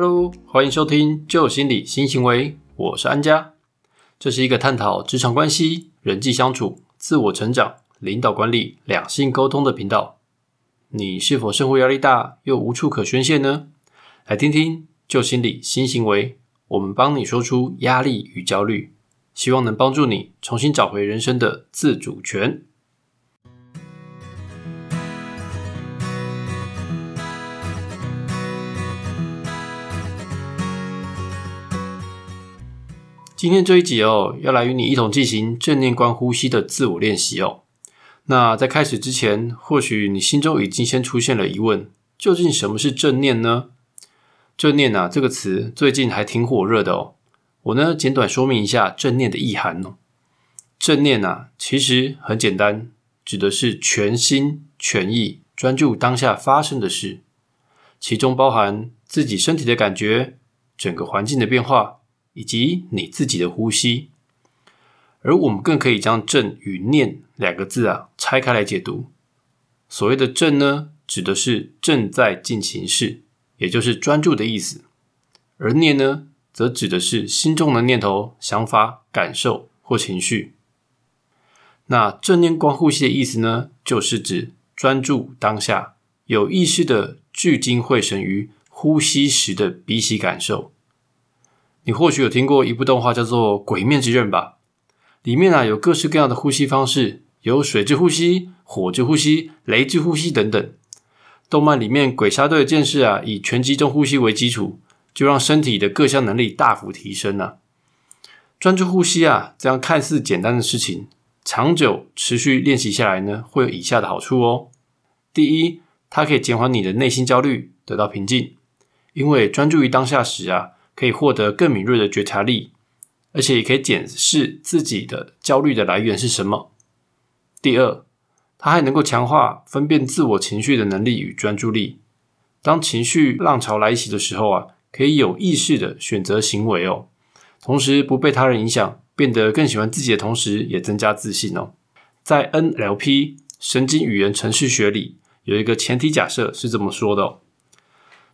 Hello，欢迎收听旧心理新行为，我是安家。这是一个探讨职场关系、人际相处、自我成长、领导管理、两性沟通的频道。你是否生活压力大又无处可宣泄呢？来听听旧心理新行为，我们帮你说出压力与焦虑，希望能帮助你重新找回人生的自主权。今天这一集哦，要来与你一同进行正念观呼吸的自我练习哦。那在开始之前，或许你心中已经先出现了疑问：究竟什么是正念呢？正念啊这个词最近还挺火热的哦。我呢简短说明一下正念的意涵哦。正念啊其实很简单，指的是全心全意专注当下发生的事，其中包含自己身体的感觉、整个环境的变化。以及你自己的呼吸，而我们更可以将“正”与“念”两个字啊拆开来解读。所谓的“正”呢，指的是正在进行式，也就是专注的意思；而“念”呢，则指的是心中的念头、想法、感受或情绪。那正念观呼吸的意思呢，就是指专注当下，有意识的聚精会神于呼吸时的鼻息感受。你或许有听过一部动画叫做《鬼面之刃》吧？里面啊有各式各样的呼吸方式，有水之呼吸、火之呼吸、雷之呼吸等等。动漫里面鬼杀队的剑士啊，以全集中呼吸为基础，就让身体的各项能力大幅提升了。专注呼吸啊，这样看似简单的事情，长久持续练习下来呢，会有以下的好处哦。第一，它可以减缓你的内心焦虑，得到平静，因为专注于当下时啊。可以获得更敏锐的觉察力，而且也可以检视自己的焦虑的来源是什么。第二，它还能够强化分辨自我情绪的能力与专注力。当情绪浪潮来袭的时候啊，可以有意识的选择行为哦，同时不被他人影响，变得更喜欢自己的同时，也增加自信哦。在 NLP 神经语言程序学里，有一个前提假设是这么说的哦。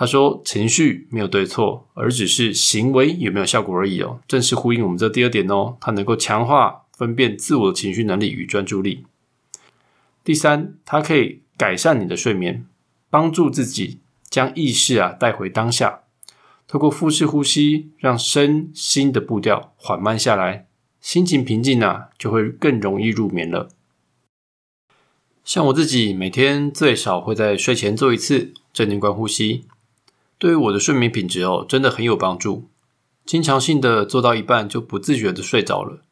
他说：“情绪没有对错，而只是行为有没有效果而已哦。”正是呼应我们这第二点哦。它能够强化分辨自我的情绪能力与专注力。第三，它可以改善你的睡眠，帮助自己将意识啊带回当下。透过腹式呼吸，让身心的步调缓慢下来，心情平静啊，就会更容易入眠了。像我自己，每天最少会在睡前做一次正念观呼吸。对于我的睡眠品质哦，真的很有帮助。经常性的做到一半就不自觉的睡着了。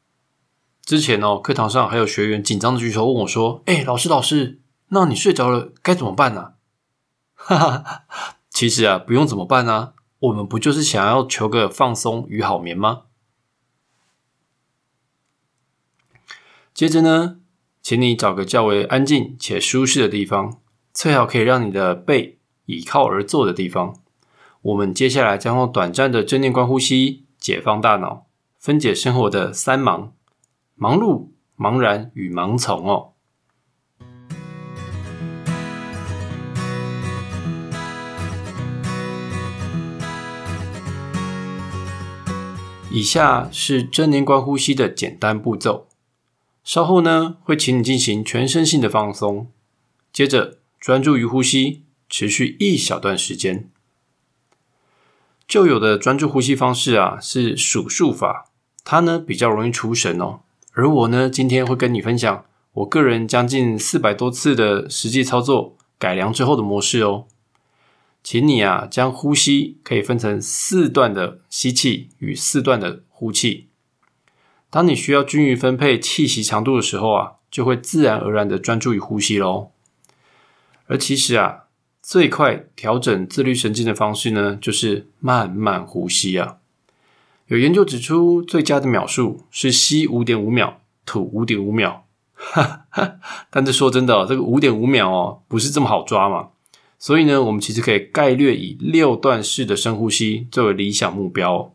之前哦，课堂上还有学员紧张的举手问我说：“哎，老师老师，那你睡着了该怎么办呢？” 哈哈，其实啊，不用怎么办呢？我们不就是想要求个放松与好眠吗？接着呢，请你找个较为安静且舒适的地方，最好可以让你的背倚靠而坐的地方。我们接下来将用短暂的正念观呼吸解放大脑，分解生活的三忙：忙碌、茫然与盲从哦。以下是正念观呼吸的简单步骤，稍后呢会请你进行全身性的放松，接着专注于呼吸，持续一小段时间。旧有的专注呼吸方式啊，是数数法，它呢比较容易出神哦。而我呢，今天会跟你分享我个人将近四百多次的实际操作改良之后的模式哦。请你啊，将呼吸可以分成四段的吸气与四段的呼气。当你需要均匀分配气息强度的时候啊，就会自然而然的专注于呼吸喽。而其实啊。最快调整自律神经的方式呢，就是慢慢呼吸啊。有研究指出，最佳的秒数是吸五点五秒，吐五点五秒。但是说真的，这个五点五秒哦，不是这么好抓嘛。所以呢，我们其实可以概略以六段式的深呼吸作为理想目标。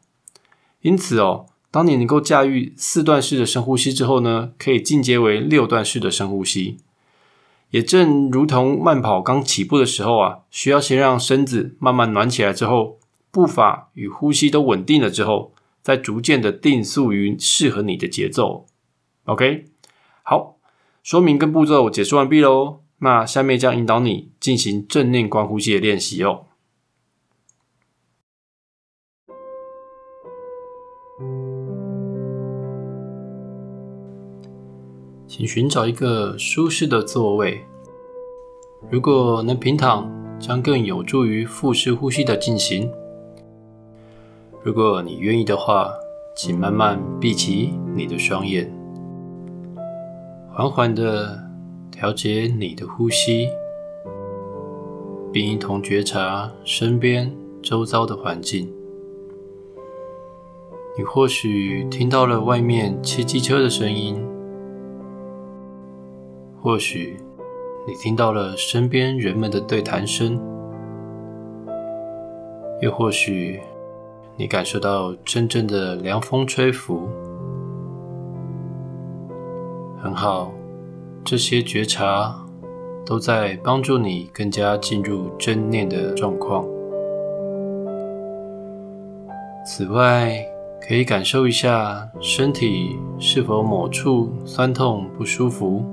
因此哦，当你能够驾驭四段式的深呼吸之后呢，可以进阶为六段式的深呼吸。也正如同慢跑刚起步的时候啊，需要先让身子慢慢暖起来之后，步伐与呼吸都稳定了之后，再逐渐的定速于适合你的节奏。OK，好，说明跟步骤解释完毕喽。那下面将引导你进行正念观呼吸的练习哦。请寻找一个舒适的座位，如果能平躺，将更有助于腹式呼吸的进行。如果你愿意的话，请慢慢闭起你的双眼，缓缓的调节你的呼吸，并一同觉察身边周遭的环境。你或许听到了外面骑机车的声音。或许你听到了身边人们的对谈声，又或许你感受到阵阵的凉风吹拂。很好，这些觉察都在帮助你更加进入正念的状况。此外，可以感受一下身体是否某处酸痛不舒服。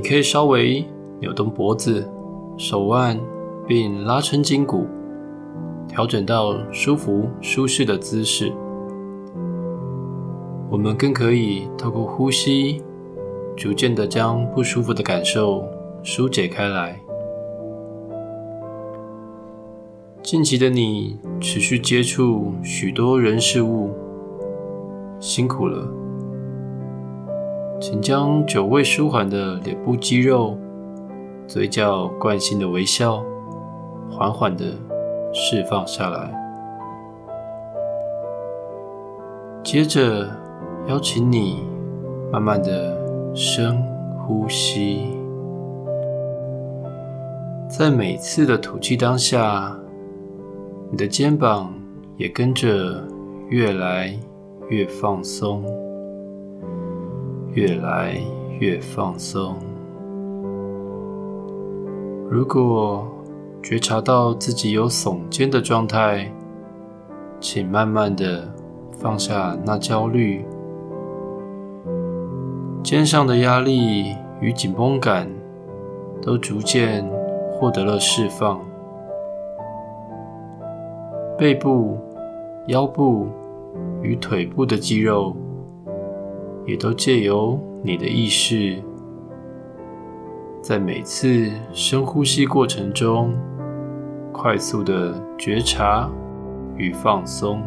你可以稍微扭动脖子、手腕，并拉伸筋骨，调整到舒服、舒适的姿势。我们更可以透过呼吸，逐渐的将不舒服的感受疏解开来。近期的你持续接触许多人事物，辛苦了。请将久未舒缓的脸部肌肉、嘴角惯性的微笑，缓缓的释放下来。接着，邀请你慢慢的深呼吸，在每次的吐气当下，你的肩膀也跟着越来越放松。越来越放松。如果觉察到自己有耸肩的状态，请慢慢的放下那焦虑，肩上的压力与紧绷感都逐渐获得了释放，背部、腰部与腿部的肌肉。也都借由你的意识，在每次深呼吸过程中，快速的觉察与放松。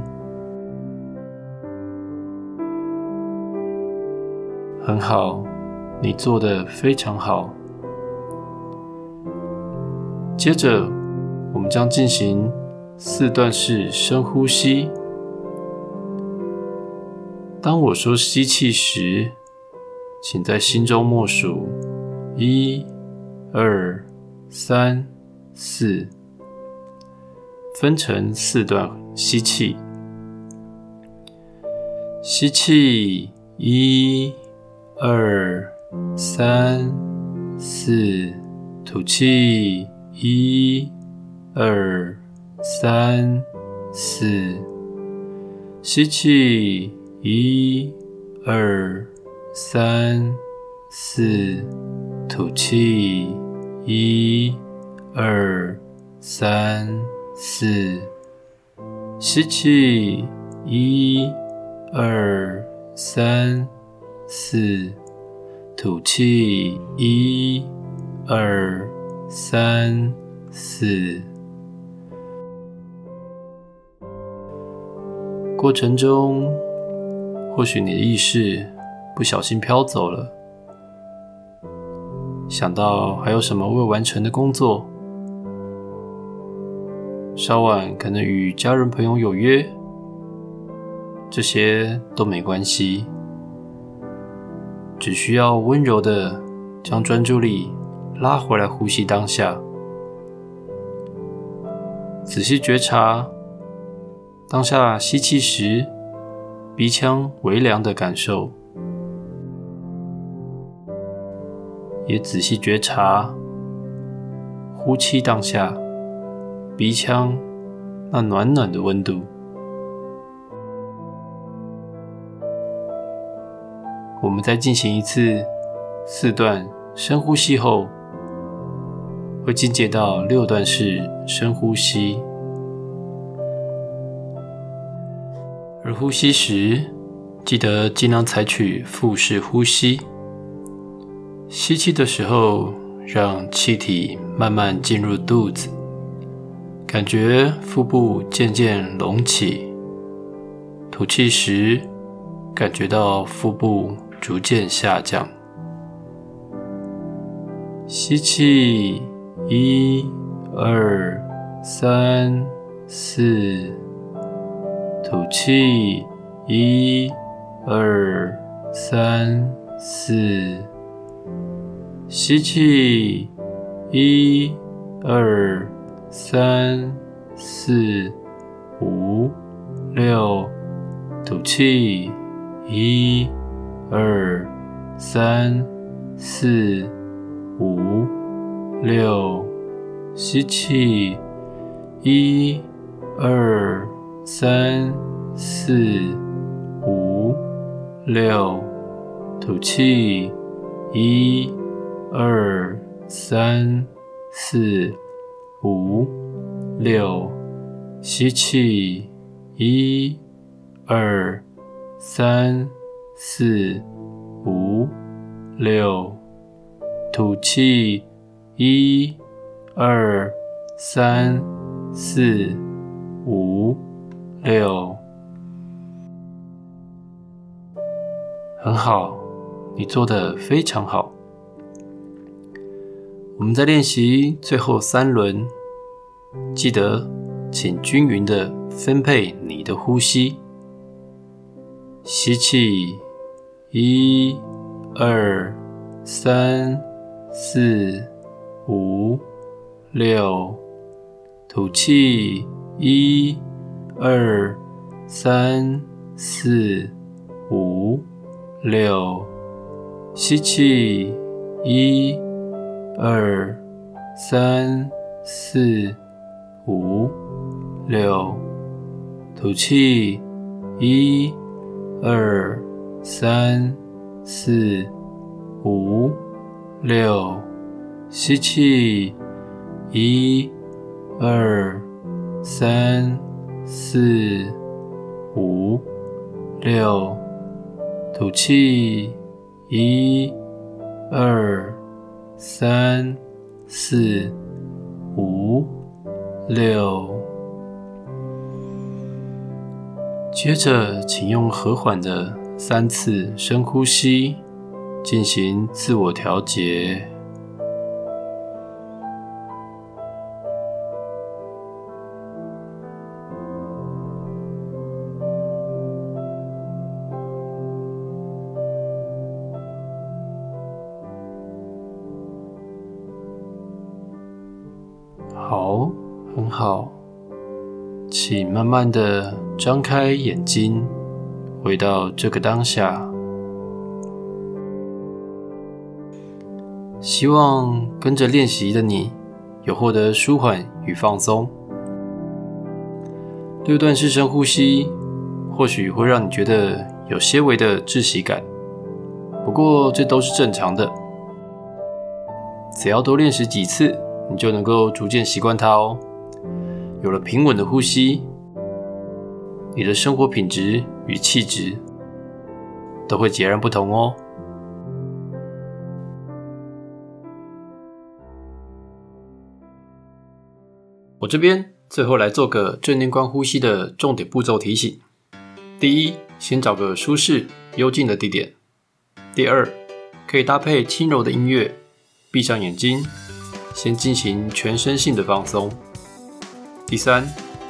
很好，你做的非常好。接着，我们将进行四段式深呼吸。当我说吸气时，请在心中默数一、二、三、四，分成四段吸气。吸气一、二、三、四，吐气一、二、三、四，吸气。一、二、三、四，吐气。一、二、三、四，吸气。一、二、三、四，吐气。一、二、三、四。过程中。或许你的意识不小心飘走了，想到还有什么未完成的工作，稍晚可能与家人朋友有约，这些都没关系，只需要温柔的将专注力拉回来，呼吸当下，仔细觉察当下吸气时。鼻腔微凉的感受，也仔细觉察呼气当下鼻腔那暖暖的温度。我们再进行一次四段深呼吸后，会进阶到六段式深呼吸。呼吸时，记得尽量采取腹式呼吸。吸气的时候，让气体慢慢进入肚子，感觉腹部渐渐隆起；吐气时，感觉到腹部逐渐下降。吸气，一、二、三、四。吐气，一、二、三、四。吸气，一、二、三、四、五、六。吐气，一、二、三、四、五、六。吸气，一、二。三、四、五、六，吐气，一、二、三、四、五、六，吸气，一、二、三、四、五、六，吐气，一、二、三、四、五。六，很好，你做的非常好。我们在练习最后三轮，记得请均匀的分配你的呼吸。吸气，一、二、三、四、五、六；吐气，一。二、三、四、五、六，吸气，一、二、三、四、五、六，吐气，一、二、三、四、五、六，吸气，一、二、三。四、五、六，吐气，一、二、三、四、五、六。接着，请用和缓的三次深呼吸进行自我调节。好，请慢慢的张开眼睛，回到这个当下。希望跟着练习的你，有获得舒缓与放松。六段式深呼吸，或许会让你觉得有些微的窒息感，不过这都是正常的。只要多练习几次。你就能够逐渐习惯它哦。有了平稳的呼吸，你的生活品质与气质都会截然不同哦。我这边最后来做个正念观呼吸的重点步骤提醒：第一，先找个舒适幽静的地点；第二，可以搭配轻柔的音乐，闭上眼睛。先进行全身性的放松。第三，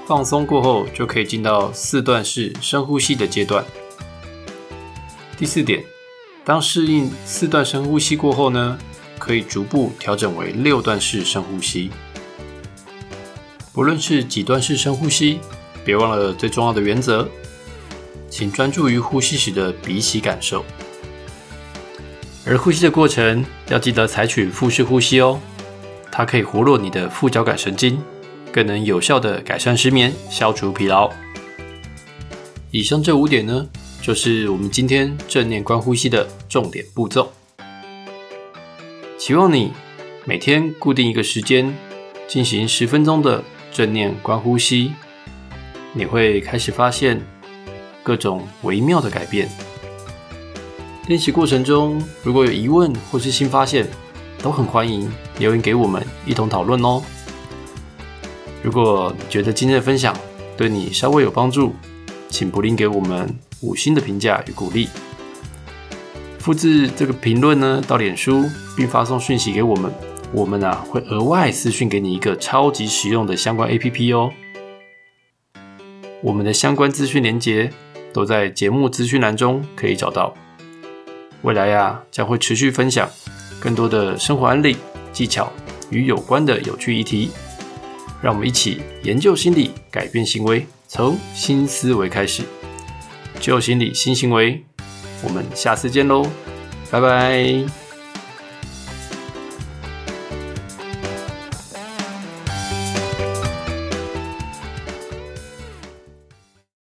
放松过后就可以进到四段式深呼吸的阶段。第四点，当适应四段深呼吸过后呢，可以逐步调整为六段式深呼吸。不论是几段式深呼吸，别忘了最重要的原则，请专注于呼吸时的鼻息感受。而呼吸的过程要记得采取腹式呼吸哦。它可以活络你的副交感神经，更能有效的改善失眠，消除疲劳。以上这五点呢，就是我们今天正念观呼吸的重点步骤。希望你每天固定一个时间，进行十分钟的正念观呼吸，你会开始发现各种微妙的改变。练习过程中，如果有疑问或是新发现，都很欢迎留言给我们，一同讨论哦。如果觉得今天的分享对你稍微有帮助，请不吝给我们五星的评价与鼓励。复制这个评论呢到脸书，并发送讯息给我们，我们啊会额外私讯给你一个超级实用的相关 APP 哦。我们的相关资讯连接都在节目资讯栏中可以找到。未来呀将会持续分享更多的生活案例、技巧与有关的有趣议题。让我们一起研究心理，改变行为，从新思维开始，旧心理新行为。我们下次见喽，拜拜。